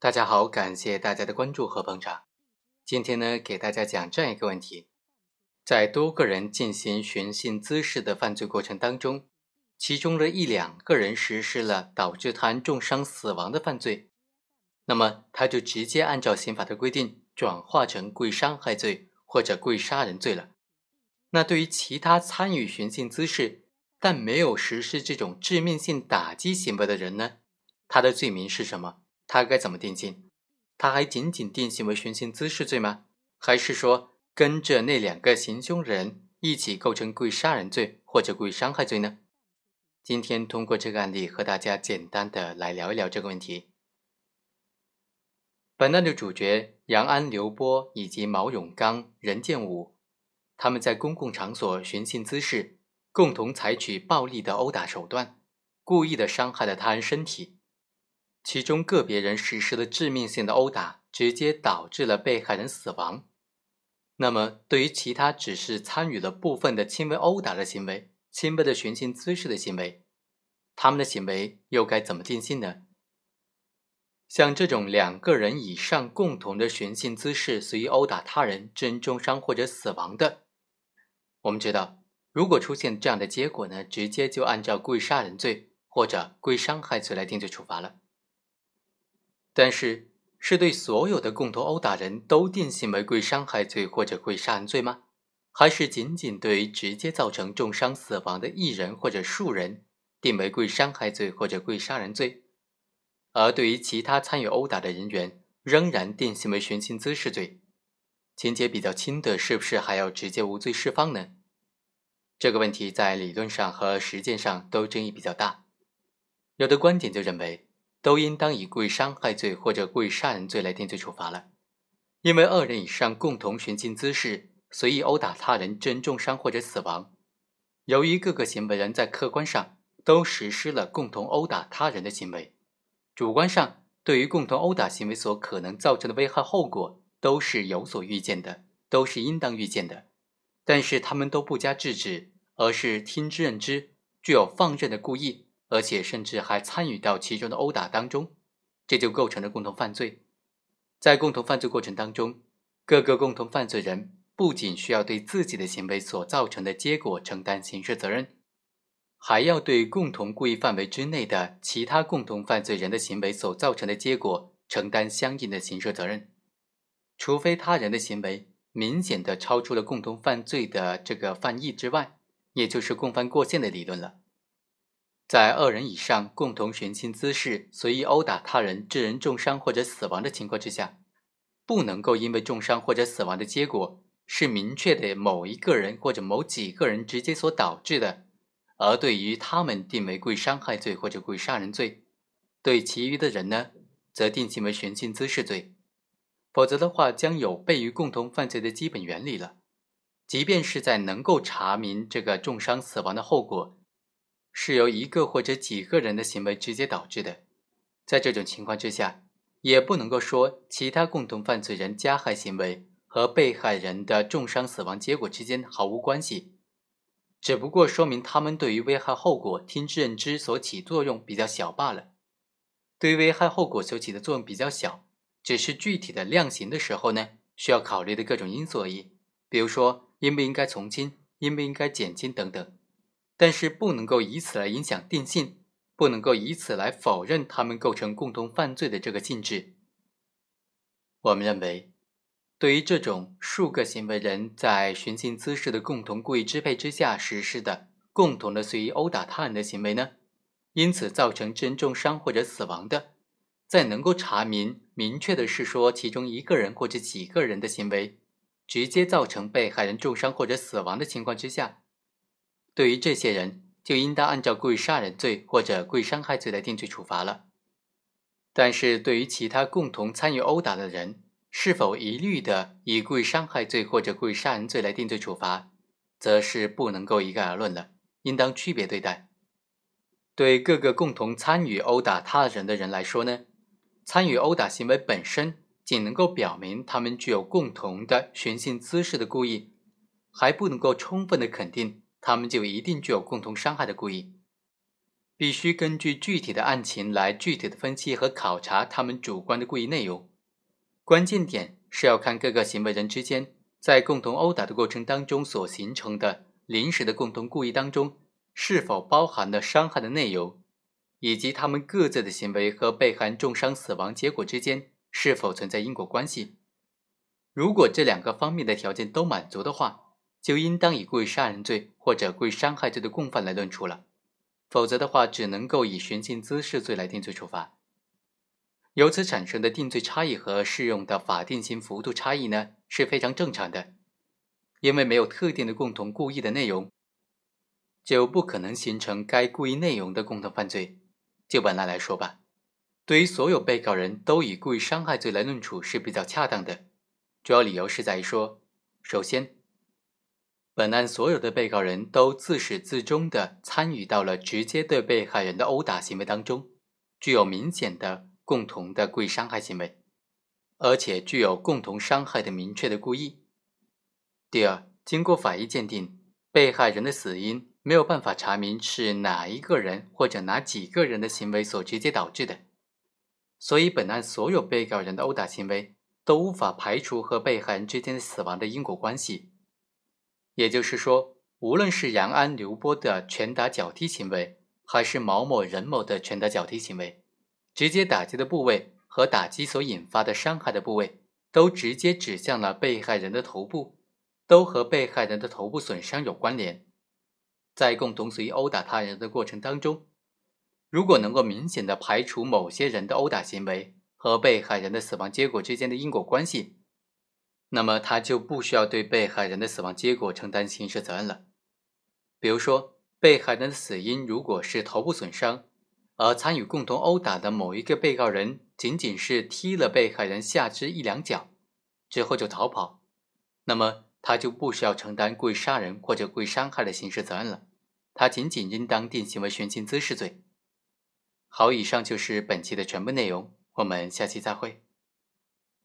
大家好，感谢大家的关注和捧场。今天呢，给大家讲这样一个问题：在多个人进行寻衅滋事的犯罪过程当中，其中的一两个人实施了导致他人重伤死亡的犯罪，那么他就直接按照刑法的规定转化成故意伤害罪或者故意杀人罪了。那对于其他参与寻衅滋事但没有实施这种致命性打击行为的人呢？他的罪名是什么？他该怎么定性？他还仅仅定性为寻衅滋事罪吗？还是说跟着那两个行凶人一起构成故意杀人罪或者故意伤害罪呢？今天通过这个案例和大家简单的来聊一聊这个问题。本案的主角杨安、刘波以及毛永刚、任建武。他们在公共场所寻衅滋事，共同采取暴力的殴打手段，故意的伤害了他人身体。其中个别人实施了致命性的殴打，直接导致了被害人死亡。那么，对于其他只是参与了部分的轻微殴打的行为、轻微的寻衅滋事的行为，他们的行为又该怎么定性呢？像这种两个人以上共同的寻衅滋事，随意殴打他人，致人重伤或者死亡的。我们知道，如果出现这样的结果呢，直接就按照故意杀人罪或者故意伤害罪来定罪处罚了。但是，是对所有的共同殴打人都定性为故意伤害罪或者故意杀人罪吗？还是仅仅对于直接造成重伤死亡的一人或者数人定为故意伤害罪或者故意杀人罪，而对于其他参与殴打的人员仍然定性为寻衅滋事罪？情节比较轻的，是不是还要直接无罪释放呢？这个问题在理论上和实践上都争议比较大。有的观点就认为，都应当以故意伤害罪或者故意杀人罪来定罪处罚了，因为二人以上共同寻衅滋事，随意殴打他人，致人重伤或者死亡。由于各个行为人在客观上都实施了共同殴打他人的行为，主观上对于共同殴打行为所可能造成的危害后果。都是有所预见的，都是应当预见的，但是他们都不加制止，而是听之任之，具有放任的故意，而且甚至还参与到其中的殴打当中，这就构成了共同犯罪。在共同犯罪过程当中，各个共同犯罪人不仅需要对自己的行为所造成的结果承担刑事责任，还要对共同故意范围之内的其他共同犯罪人的行为所造成的结果承担相应的刑事责任。除非他人的行为明显的超出了共同犯罪的这个犯意之外，也就是共犯过线的理论了。在二人以上共同寻衅滋事、随意殴打他人、致人重伤或者死亡的情况之下，不能够因为重伤或者死亡的结果是明确的某一个人或者某几个人直接所导致的，而对于他们定为故意伤害罪或者故意杀人罪，对其余的人呢，则定性为寻衅滋事罪。否则的话，将有悖于共同犯罪的基本原理了。即便是在能够查明这个重伤死亡的后果是由一个或者几个人的行为直接导致的，在这种情况之下，也不能够说其他共同犯罪人加害行为和被害人的重伤死亡结果之间毫无关系，只不过说明他们对于危害后果听之任之所起作用比较小罢了。对于危害后果所起的作用比较小。只是具体的量刑的时候呢，需要考虑的各种因素而已，比如说应不应该从轻，应不应该减轻等等。但是不能够以此来影响定性，不能够以此来否认他们构成共同犯罪的这个性质。我们认为，对于这种数个行为人在寻衅滋事的共同故意支配之下实施的共同的随意殴打他人的行为呢，因此造成致人重伤或者死亡的。在能够查明明确的是说，其中一个人或者几个人的行为直接造成被害人重伤或者死亡的情况之下，对于这些人就应当按照故意杀人罪或者故意伤害罪来定罪处罚了。但是对于其他共同参与殴打的人，是否一律的以故意伤害罪或者故意杀人罪来定罪处罚，则是不能够一概而论了，应当区别对待。对各个共同参与殴打他人的人来说呢？参与殴打行为本身仅能够表明他们具有共同的寻衅滋事的故意，还不能够充分的肯定他们就一定具有共同伤害的故意。必须根据具体的案情来具体的分析和考察他们主观的故意内容。关键点是要看各个行为人之间在共同殴打的过程当中所形成的临时的共同故意当中是否包含了伤害的内容，以及他们各自的行为和被害重伤死亡结果之间是否存在因果关系。如果这两个方面的条件都满足的话，就应当以故意杀人罪或者故意伤害罪的共犯来论处了。否则的话，只能够以寻衅滋事罪来定罪处罚。由此产生的定罪差异和适用的法定刑幅度差异呢，是非常正常的。因为没有特定的共同故意的内容，就不可能形成该故意内容的共同犯罪。就本案来说吧，对于所有被告人都以故意伤害罪来论处是比较恰当的。主要理由是在于说，首先。本案所有的被告人都自始至终地参与到了直接对被害人的殴打行为当中，具有明显的共同的故意伤害行为，而且具有共同伤害的明确的故意。第二，经过法医鉴定，被害人的死因没有办法查明是哪一个人或者哪几个人的行为所直接导致的，所以本案所有被告人的殴打行为都无法排除和被害人之间死亡的因果关系。也就是说，无论是杨安、刘波的拳打脚踢行为，还是毛某、任某的拳打脚踢行为，直接打击的部位和打击所引发的伤害的部位，都直接指向了被害人的头部，都和被害人的头部损伤有关联。在共同随意殴打他人的过程当中，如果能够明显的排除某些人的殴打行为和被害人的死亡结果之间的因果关系。那么他就不需要对被害人的死亡结果承担刑事责任了。比如说，被害人的死因如果是头部损伤，而参与共同殴打的某一个被告人仅仅是踢了被害人下肢一两脚之后就逃跑，那么他就不需要承担故意杀人或者故意伤害的刑事责任了，他仅仅应当定性为寻衅滋事罪。好，以上就是本期的全部内容，我们下期再会。